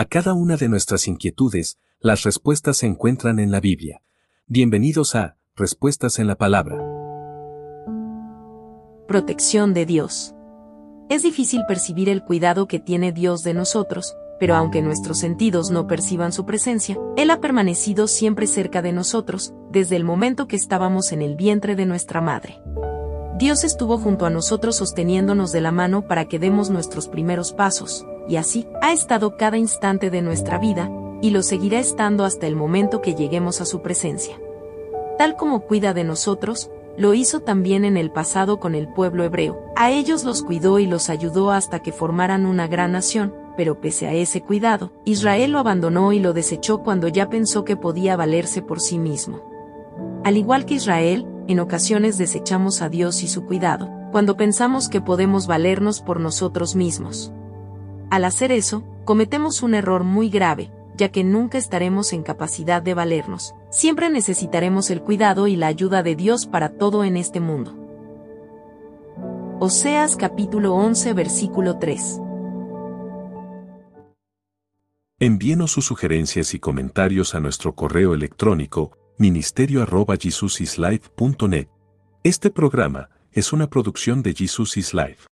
A cada una de nuestras inquietudes, las respuestas se encuentran en la Biblia. Bienvenidos a Respuestas en la Palabra. Protección de Dios. Es difícil percibir el cuidado que tiene Dios de nosotros, pero aunque nuestros sentidos no perciban su presencia, Él ha permanecido siempre cerca de nosotros, desde el momento que estábamos en el vientre de nuestra madre. Dios estuvo junto a nosotros sosteniéndonos de la mano para que demos nuestros primeros pasos, y así ha estado cada instante de nuestra vida, y lo seguirá estando hasta el momento que lleguemos a su presencia. Tal como cuida de nosotros, lo hizo también en el pasado con el pueblo hebreo. A ellos los cuidó y los ayudó hasta que formaran una gran nación, pero pese a ese cuidado, Israel lo abandonó y lo desechó cuando ya pensó que podía valerse por sí mismo. Al igual que Israel, en ocasiones desechamos a Dios y su cuidado, cuando pensamos que podemos valernos por nosotros mismos. Al hacer eso, cometemos un error muy grave, ya que nunca estaremos en capacidad de valernos. Siempre necesitaremos el cuidado y la ayuda de Dios para todo en este mundo. Oseas capítulo 11 versículo 3. Envíenos sus sugerencias y comentarios a nuestro correo electrónico ministerio.jesusislife.net. Este programa es una producción de Jesus is Life.